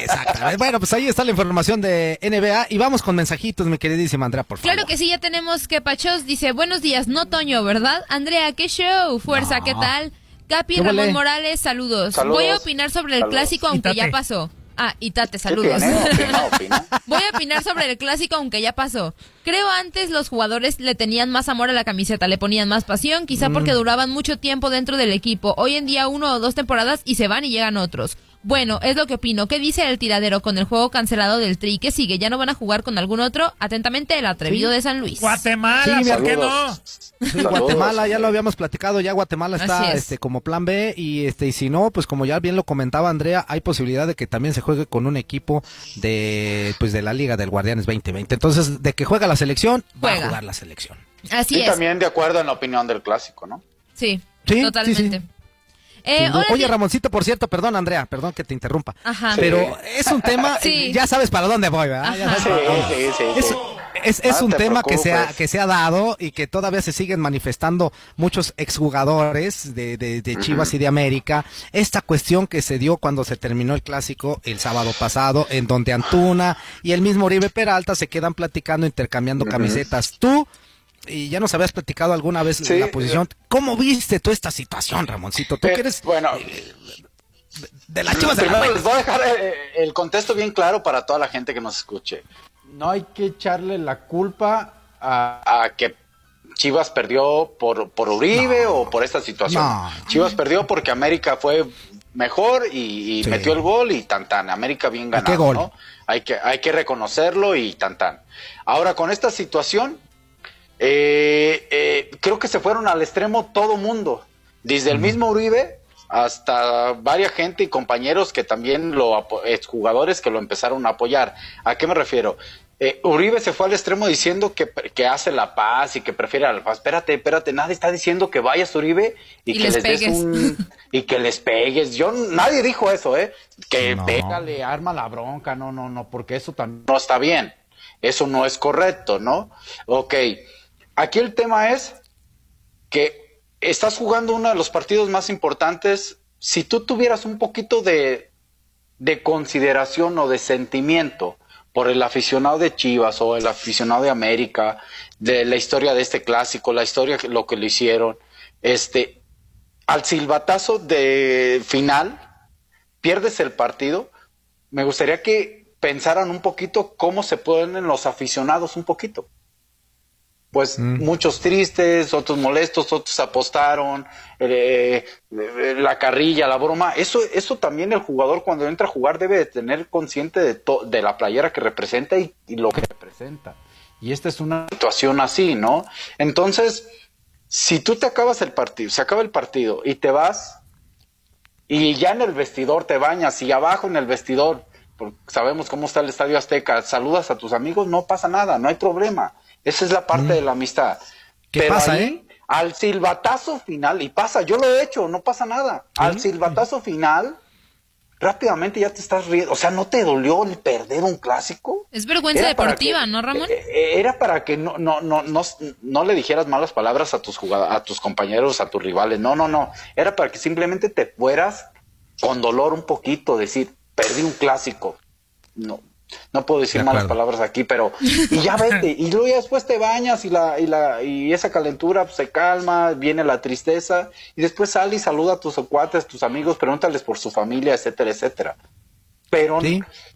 Exactamente. Bueno, pues ahí está la información de NBA y vamos con mensajitos, mi queridísima Andrea, por favor. Claro que sí, ya tenemos que Pachos dice, buenos días, no Toño, ¿verdad? Andrea, ¿qué show? Fuerza, No. ¿qué tal? Capi ¿Qué Ramón? Morales, saludos. Saludos. Voy a opinar sobre el Saludos. clásico, aunque ya Itate. pasó. Ah, y Tate, ¿Qué saludos. tiene? Opina, opina. Voy a opinar sobre el clásico, aunque ya pasó. Creo antes los jugadores le tenían más amor a la camiseta, le ponían más pasión, quizá porque duraban mucho tiempo dentro del equipo. Hoy en día uno o dos temporadas y se van y llegan otros. Bueno, es lo que opino. ¿Qué dice el tiradero con el juego cancelado del Tri? ¿Qué sigue? ¿Ya no van a jugar con algún otro? Atentamente, el atrevido de San Luis. Guatemala, Sí, ¿por qué no? Sí. Guatemala, ya lo habíamos platicado, ya Guatemala está es. este como plan B y este y si no, pues como ya bien lo comentaba Andrea, hay posibilidad de que también se juegue con un equipo de pues de la Liga del Guardianes 2020. Entonces, de que juega la selección, va Juega. a jugar la selección. Así Y es. también de acuerdo en la opinión del clásico, ¿no? Sí, Sí, totalmente. Eh, hola, Oye, Ramoncito, por cierto, perdón Andrea, perdón que te interrumpa. Ajá. Pero es un tema, Sí. ya sabes para dónde voy, ¿verdad? Ya Ajá. sabes Sí, para dónde. sí, sí. Es, sí. es, es No un te tema que se, ha, que se ha dado y que todavía se siguen manifestando muchos exjugadores de, de, de Chivas y de América. Esta cuestión que se dio cuando se terminó el clásico el sábado pasado, en donde Antuna y el mismo Oribe Peralta se quedan platicando, intercambiando camisetas. Tú, y ya nos habías platicado alguna vez Sí. la posición. ¿Cómo viste tú esta situación, Ramoncito? Tú Eh, que eres bueno, de las Chivas de la les voy a dejar eh, el contexto bien claro para toda la gente que nos escuche. No hay que echarle la culpa a, a que Chivas perdió por, por Uribe o por esta situación. No. Chivas perdió porque América fue mejor y, y Sí. metió el gol y tan tan. América bien ganado, qué gol? ¿no? Hay que, hay que reconocerlo y tan tan. Ahora, con esta situación, eh, eh, creo que se fueron al extremo todo mundo. Desde el mismo Uribe hasta varias gente y compañeros que también lo jugadores que lo empezaron a apoyar. ¿A qué me refiero? Eh, Uribe se fue al extremo diciendo que, que, hace la paz y que prefiere la paz. Espérate, espérate, nadie está diciendo que vayas Uribe y, que les, des un y que les pegues. Yo nadie dijo eso, eh, que pégale, arma la bronca, no, no, no, porque eso también no está bien. Eso no es correcto, ¿no? Ok. Aquí el tema es que estás jugando uno de los partidos más importantes. Si tú tuvieras un poquito de, de consideración o de sentimiento por el aficionado de Chivas o el aficionado de América, de la historia de este clásico, la historia lo que le hicieron, este, al silbatazo de final, pierdes el partido, me gustaría que pensaran un poquito cómo se ponen los aficionados un poquito pues mm. muchos tristes, otros molestos, otros apostaron, eh, eh, la carrilla, la broma. Eso, eso también el jugador cuando entra a jugar debe de tener consciente de, de la playera que representa y, lo que representa. Y esta es una situación así, ¿no? Entonces, si tú te acabas el partido, se acaba el partido y te vas y ya en el vestidor te bañas y abajo en el vestidor, sabemos cómo está el Estadio Azteca, saludas a tus amigos, no pasa nada, no hay problema esa es la parte de la amistad. ¿Qué pasa, eh? Al silbatazo final, y pasa, yo lo he hecho, no pasa nada. Al silbatazo final, rápidamente ya te estás riendo. O sea, ¿no te dolió el perder un clásico? Es vergüenza deportiva, ¿no, Ramón? Eh, eh, era para que no, no, no, no, no le dijeras malas palabras a tus a tus compañeros, a tus rivales. No, no, no. Era para que simplemente te fueras con dolor un poquito, decir, perdí un clásico. No, no puedo decir malas palabras aquí, pero y ya vete, y luego ya después te bañas y la y la y esa calentura pues, se calma, viene la tristeza y después sale y saluda a tus cuates, tus amigos, pregúntales por su familia, etcétera, etcétera. Pero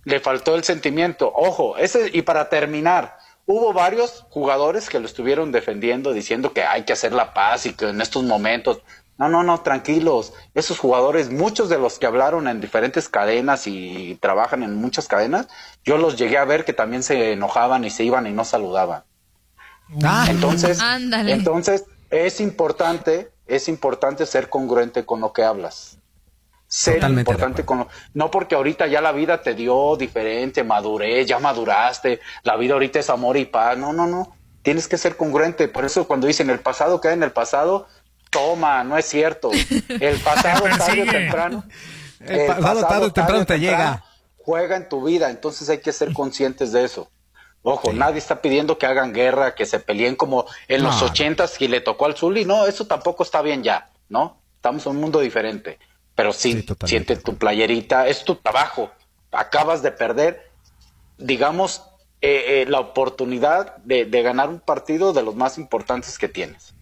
le faltó el sentimiento. Ojo, ese y para terminar, hubo varios jugadores que lo estuvieron defendiendo diciendo que hay que hacer la paz y que en estos momentos no, no, no, tranquilos. Esos jugadores, muchos de los que hablaron en diferentes cadenas y trabajan en muchas cadenas, yo los llegué a ver que también se enojaban y se iban y no saludaban. Ah, entonces, entonces es importante, es importante ser congruente con lo que hablas. Ser importante con lo, no porque ahorita ya la vida te dio diferente, madurez, ya maduraste, la vida ahorita es amor y paz. No, no, no. Tienes que ser congruente. Por eso cuando dicen el pasado queda en el pasado, Toma, no es cierto. El pasado tarde o temprano. El, pasado tarde o temprano te llega. Juega en tu vida, entonces hay que ser conscientes de eso. Ojo, nadie está pidiendo que hagan guerra, que se peleen como en los ochentas y le tocó al Zuli. No, eso tampoco está bien ya, ¿no? Estamos en un mundo diferente. Pero sí, siente tu playerita, es tu trabajo. Acabas de perder, digamos, eh, eh, la oportunidad de ganar un partido de los más importantes que tienes.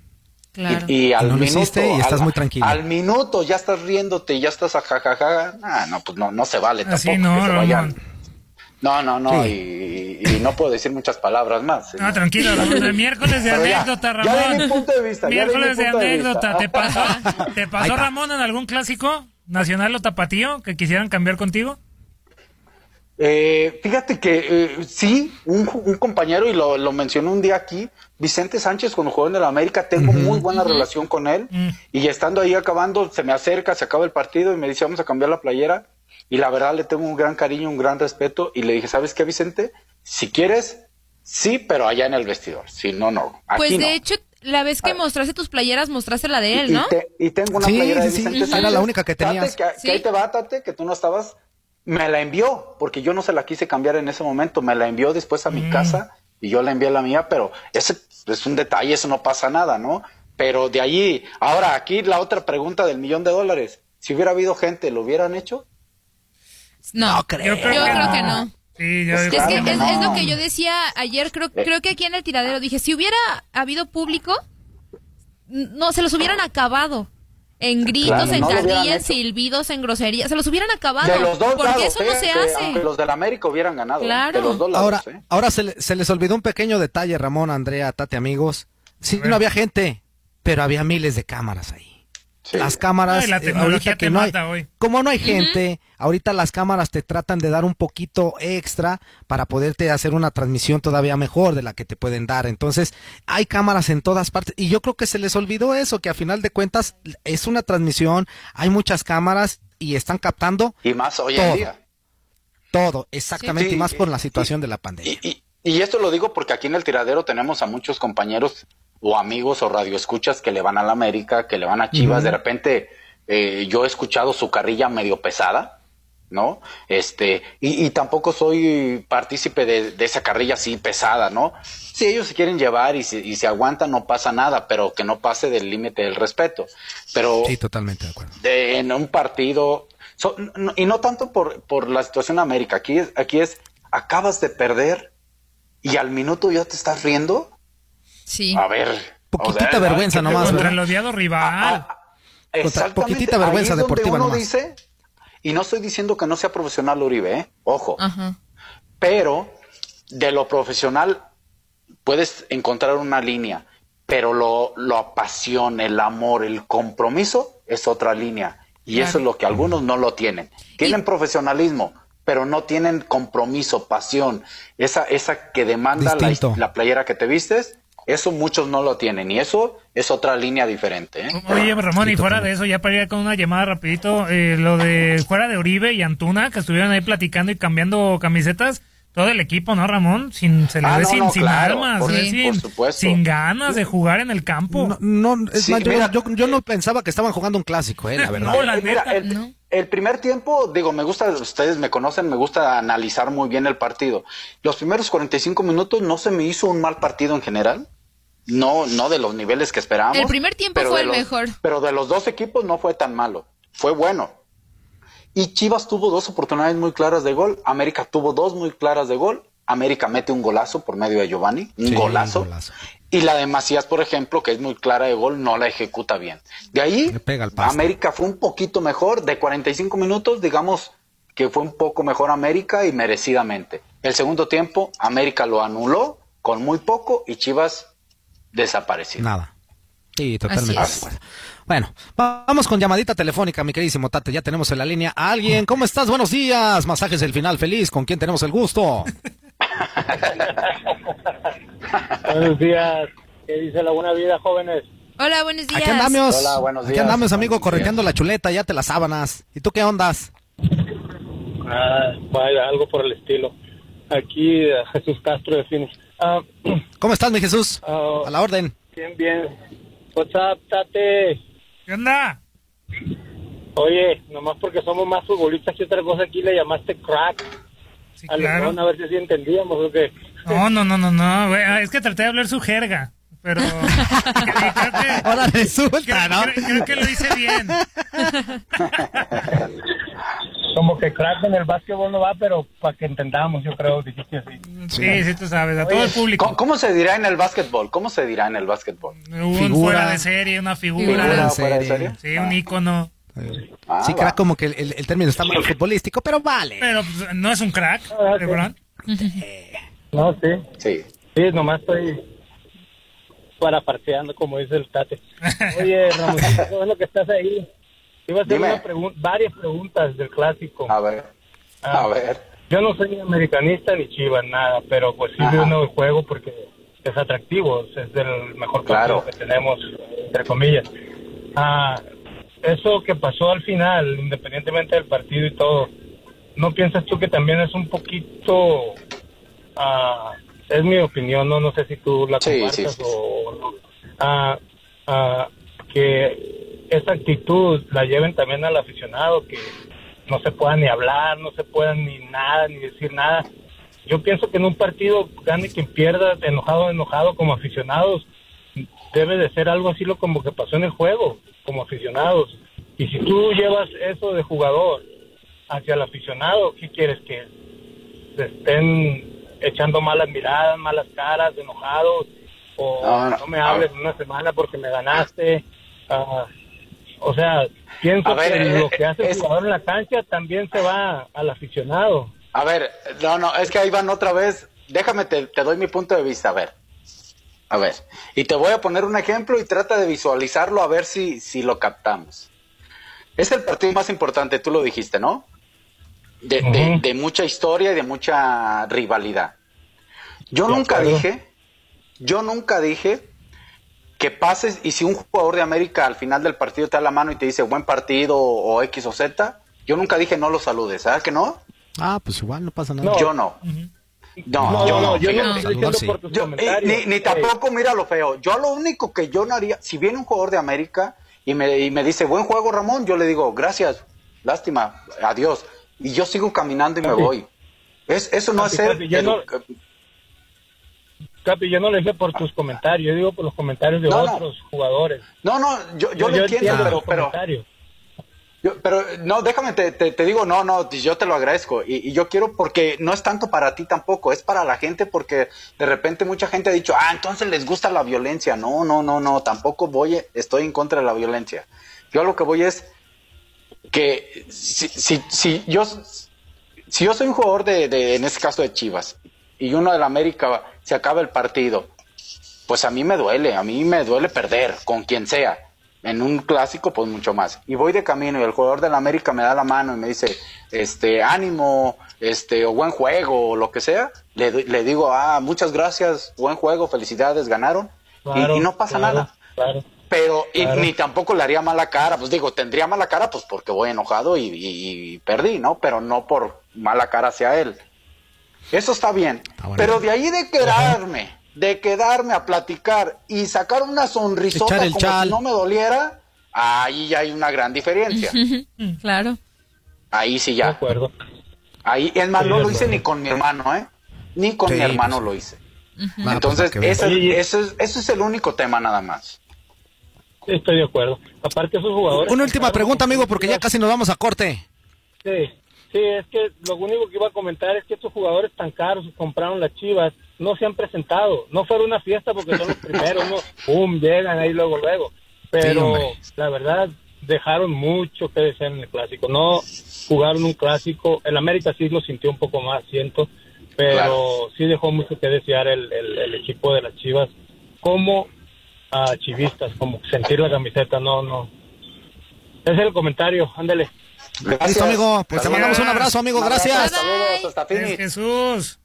Y, al minuto, y estás muy tranquilo. Al minuto ya estás riéndote y ya estás a jajaja. Ah, no, pues no, no se vale tampoco no, que se vayan. No, no, no, y, no puedo decir muchas palabras más. No, tranquilo, el miércoles de anécdota, Ramón. Ya de mi punto de vista. Miércoles de, anécdota. ¿Te pasó, ¿te pasó Ramón, en algún clásico nacional o tapatío que quisieran cambiar contigo? Eh, fíjate que eh, sí, un, compañero, y lo, lo, mencionó un día aquí, Vicente Sánchez, cuando jugó en el América, tengo muy buena relación con él. Mm. Y estando ahí acabando, se me acerca, se acaba el partido y me dice, vamos a cambiar la playera. Y la verdad le tengo un gran cariño, un gran respeto. Y le dije, ¿sabes qué, Vicente? Si quieres, sí, pero allá en el vestidor. Si no, no. pues de hecho, la vez que ah. mostraste tus playeras, mostraste la de él, ¿no? Y, tengo una playera de Vicente Sánchez. Era la única que tenías. que, que ahí te va, Tate, que tú no estabas me la envió, porque yo no se la quise cambiar en ese momento, me la envió después a mi mm. casa y yo la envié la mía, pero ese es un detalle, eso no pasa nada, ¿no? Pero de allí, ahora aquí la otra pregunta del millón de dólares, si hubiera habido gente, ¿lo hubieran hecho? No, creo. Yo creo, que, no. Sí, es, que es, lo que yo decía ayer, creo, eh. creo que aquí en el tiradero dije, si hubiera habido público, no, se los hubieran acabado en gritos, en carrillas, silbidos, en groserías. Se los hubieran acabado. De los dos porque eso no se hace. Los del América hubieran ganado. Claro. los dos ahora, ¿eh? ahora se, se, les olvidó un pequeño detalle, Ramón, Andrea, Tate, amigos. Sí, no había gente, pero había miles de cámaras ahí. Las cámaras, Ay, la eh, tecnología ahorita que te no hay, mata hoy. como no hay gente, ahorita las cámaras te tratan de dar un poquito extra para poderte hacer una transmisión todavía mejor de la que te pueden dar. Entonces, hay cámaras en todas partes y yo creo que se les olvidó eso, que a final de cuentas es una transmisión, hay muchas cámaras y están captando Y más hoy Todo. en día. todo, exactamente, Sí, y más por la y- situación de la pandemia. Y, y- y esto lo digo porque aquí en el tiradero tenemos a muchos compañeros o amigos o radioescuchas que le van a la América, que le van a Chivas. De repente eh, yo he escuchado su carrilla medio pesada, ¿no? Este, y, y tampoco soy partícipe de, de esa carrilla así pesada, ¿no? Si ellos se quieren llevar y se, y se aguantan, no pasa nada, pero que no pase del límite del respeto. Pero Sí, totalmente de acuerdo. de- en un partido so- no- y no tanto por, por la situación de América aquí es aquí es acabas de perder y al minuto ya te estás riendo Sí. a ver Poquitita vergüenza ¿qué te nomás? Contra el odiado rival. Exactamente, poquitita vergüenza ahí es donde deportiva uno nomás. dice y no estoy diciendo que no sea profesional Uribe ¿eh? ojo Ajá. pero de lo profesional puedes encontrar una línea, pero lo, lo pasión, el amor, el compromiso es otra línea. Y Claro. eso es lo que algunos no lo tienen. Tienen profesionalismo, pero no tienen compromiso, pasión, esa, esa que demanda la, la playera que te vistes, eso muchos no lo tienen. Y eso es otra línea diferente. ¿eh? Oye, Ramón, y fuera de eso, ya para ir con una llamada rapidito, eh, lo de fuera de Uribe y Antuna, que estuvieron ahí platicando y cambiando camisetas, todo el equipo, ¿no, Ramón? Sin, se le Ah, ve no, sin, no, sin claro, armas, por- sí, sin, por sin ganas de jugar en el campo. No, no, es Sí, más, yo, mira. yo- yo no pensaba que estaban jugando un clásico, eh, la verdad. No, la Eh, Mira, neta, el, ¿no? El primer tiempo, digo, me gusta, ustedes me conocen, me gusta analizar muy bien el partido. Los primeros 45 minutos no se me hizo un mal partido en general. No, no de los niveles que esperábamos. El primer tiempo fue el los- mejor. Pero de los dos equipos no fue tan malo. Fue bueno. Y Chivas tuvo dos oportunidades muy claras de gol. América tuvo dos muy claras de gol. América mete un golazo por medio de Giovanni. Un Sí, golazo. un golazo. Y la de Macías, por ejemplo, que es muy clara de gol, no la ejecuta bien. De ahí, pega. América fue un poquito mejor. De 45 minutos, digamos que fue un poco mejor América y merecidamente. El segundo tiempo, América lo anuló con muy poco y Chivas desapareció. Nada. Sí, totalmente. Bueno, va- vamos con llamadita telefónica, mi queridísimo Tate. Ya tenemos en la línea a alguien. ¿Cómo estás? Buenos días. Masajes del final feliz. ¿Con quién tenemos el gusto? Buenos días. ¿Qué dice la buena vida, jóvenes? Hola, buenos días. Aquí andamos. Hola, buenos Aquí días. andamos, amigo, correteando la chuleta, ya te las sábanas. ¿Y tú qué ondas? Ah, vaya, algo por el estilo. Aquí eh, Jesús Castro de Phoenix. Ah, ¿Cómo estás, mi Jesús? Ah. A la orden. bien, bien. What's up, Tate? ¿Qué onda? Oye, nomás porque somos más futbolistas que otra cosa, aquí le llamaste crack. Sí, Al claro. Lebrón, a ver si así entendíamos o qué. No, no, no, no, no, güey. Ah, Es que traté de hablar su jerga, pero creo que, Ahora resulta, creo- ¿no? creo- creo que lo hice bien. Como que crack en el básquetbol no va, pero para que entendamos, yo creo, dijiste así. Sí, sí, tú sabes, a todo el público. ¿Cómo, cómo se dirá en el básquetbol? ¿Cómo se dirá en el básquetbol? Un Figura. fuera de serie, una figura. Figura en ¿Fuera de serie. serie? Sí, un ícono. Ah, sí, va. crack, como que el, el- el término está mal futbolístico, pero vale. Pero pues, no es un crack, Ah, sí. LeBron. No, sí. Sí. Sí, nomás estoy paraparteando, como dice el Tate. Oye, Ramoncito, qué bueno que estás ahí. Iba a hacer una pregun- varias preguntas del clásico. A ver. Ah. A ver. Yo no soy ni americanista ni chivas, nada, pero pues sí veo uno el juego porque es atractivo, es el mejor Claro. que tenemos, entre comillas. Ah, eso que pasó al final, independientemente del partido y todo, ¿no piensas tú que también es un poquito, ah, es mi opinión, no, no sé si tú la Sí, compartas sí, sí. o no, ah, que esa actitud la lleven también al aficionado, que no se pueda ni hablar, no se pueda ni nada, ni decir nada. Yo pienso que en un partido, gane quien pierda, enojado, enojado, como aficionados, debe de ser algo así lo como que pasó en el juego, como aficionados. Y si tú llevas eso de jugador hacia el aficionado, ¿qué quieres? Que se estén echando malas miradas, malas caras, enojados, o No, no, no, me hables en una semana porque me ganaste. Ah, o sea, pienso ver, que eh, lo que hace el es- jugador en la cancha también se va al aficionado. A ver, no, no, es que ahí van otra vez. Déjame, te, te doy mi punto de vista. A ver, A ver, y te voy a poner un ejemplo y trata de visualizarlo a ver si, si lo captamos. Es el partido más importante, tú lo dijiste, ¿no? De, de- de mucha historia y de mucha rivalidad. Yo De nunca acuerdo. dije, yo nunca dije que pases y si un jugador de América al final del partido te da la mano y te dice buen partido o X o Z, yo nunca dije no lo saludes, ¿sabes que no? Ah, pues igual no pasa nada. Yo no. No, No, yo no, yo no fíjate. estoy diciendo sí. por tus Yo, eh, comentarios. ni, ni tampoco mira lo feo. Yo lo único que yo no haría, si viene un jugador de América y me, y me dice, buen juego Ramón, yo le digo, gracias, lástima, adiós. Y yo sigo caminando y me voy. Es, eso no Capi, es ser... Capi, yo no- Capi, yo no lo dije por tus comentarios, yo digo por los comentarios de No, no. otros jugadores. No, no, yo, yo, lo entiendo, pero... los pero comentarios. Yo- pero no, déjame, te, te, te digo, no, no, yo te lo agradezco. Y, y yo quiero, porque no es tanto para ti tampoco, es para la gente, porque de repente mucha gente ha dicho, ah, entonces les gusta la violencia. No, no, no, no, tampoco voy, estoy en contra de la violencia. Yo lo que voy es que si, si, si yo, si yo soy un jugador de, de, en este caso de Chivas, y uno de la América se acaba el partido, pues a mí me duele, a mí me duele perder con quien sea. En un clásico, pues mucho más. Y voy de camino y el jugador de la América me da la mano y me dice, este, ánimo, este, o buen juego, o lo que sea. Le, doy- le digo, ah, muchas gracias, buen juego, felicidades, ganaron. Y- Claro, y, no pasa claro, nada. Claro. Pero y Claro. ni tampoco le haría mala cara. Pues digo, tendría mala cara, pues porque voy enojado y, y- y perdí, ¿no? Pero no por mala cara hacia él. Eso está bien. bueno. Pero de ahí de quedarme, de quedarme a platicar y sacar una sonrisota el como chal. si no me doliera, ahí ya hay una gran diferencia. Claro. Ahí sí De ya. acuerdo. Ahí, es más, Sí, no de lo hice ni con mi hermano, ¿eh? Ni con Sí, mi hermano pues. lo hice. Ah, pues, Entonces, veas. ese, es, ese es el único tema nada más. Sí, estoy de acuerdo. Aparte esos jugadores... Una última pregunta, amigo, porque ya casi nos vamos a corte. Sí, sí, es que lo único que iba a comentar es que estos jugadores tan caros compraron las Chivas no se han presentado. No fueron una fiesta porque son los primeros, no, pum, llegan ahí luego, luego. Pero la verdad, dejaron mucho que desear en el clásico. No jugaron un clásico. El América sí lo sintió un poco más, siento, pero Claro. sí dejó mucho que desear el, el- el equipo de las Chivas. Como a chivistas, como sentir la camiseta, no, no. Ese es el comentario, ándale. Listo, amigo. Pues te mandamos un abrazo, amigo. Gracias. Saludos hasta. Jesús.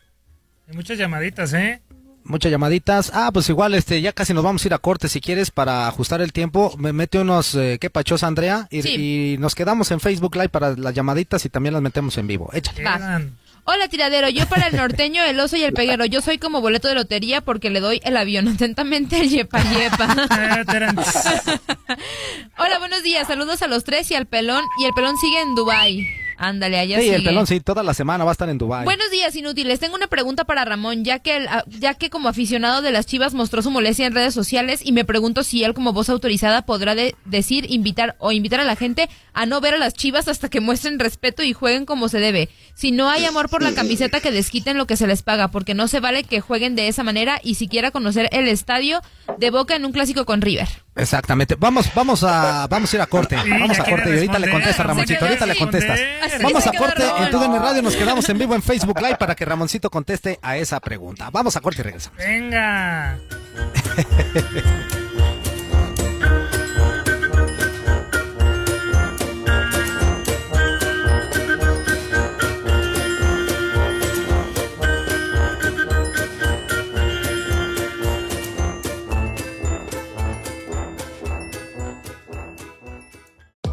Hay muchas llamaditas, ¿eh? Muchas llamaditas. Ah, pues igual, este, ya casi nos vamos a ir a corte. Si quieres, para ajustar el tiempo, me mete unos, eh, qué pachos, Andrea. Y, Sí. y nos quedamos en Facebook Live para las llamaditas y también las metemos en vivo. Échale. Hola tiradero, yo para el norteño, el oso y el peguero, yo soy como boleto de lotería porque le doy el avión. Atentamente el yepa yepa. Hola, buenos días, saludos a los tres y al pelón. Y el pelón sigue en Dubai. Ándale, allá Sí, el pelón, sí, toda la semana va a estar en Dubái. Buenos días, inútiles. Tengo una pregunta para Ramón, ya que, el- ah, ya que como aficionado de las Chivas mostró su molestia en redes sociales y me pregunto si él como voz autorizada podrá de- decir, invitar o invitar a la gente a no ver a las Chivas hasta que muestren respeto y jueguen como se debe. Si no hay amor por la camiseta, que desquiten lo que se les paga, porque no se vale que jueguen de esa manera y siquiera conocer el estadio de Boca en un clásico con River. Exactamente. Vamos, vamos a, vamos a ir a corte. Sí, vamos a corte y ahorita le contesta Ramoncito. Ahorita le contestas. Vamos a corte en TUDN Radio. Nos quedamos en vivo en Facebook Live para que Ramoncito conteste a esa pregunta. Vamos a corte y regresamos. Venga.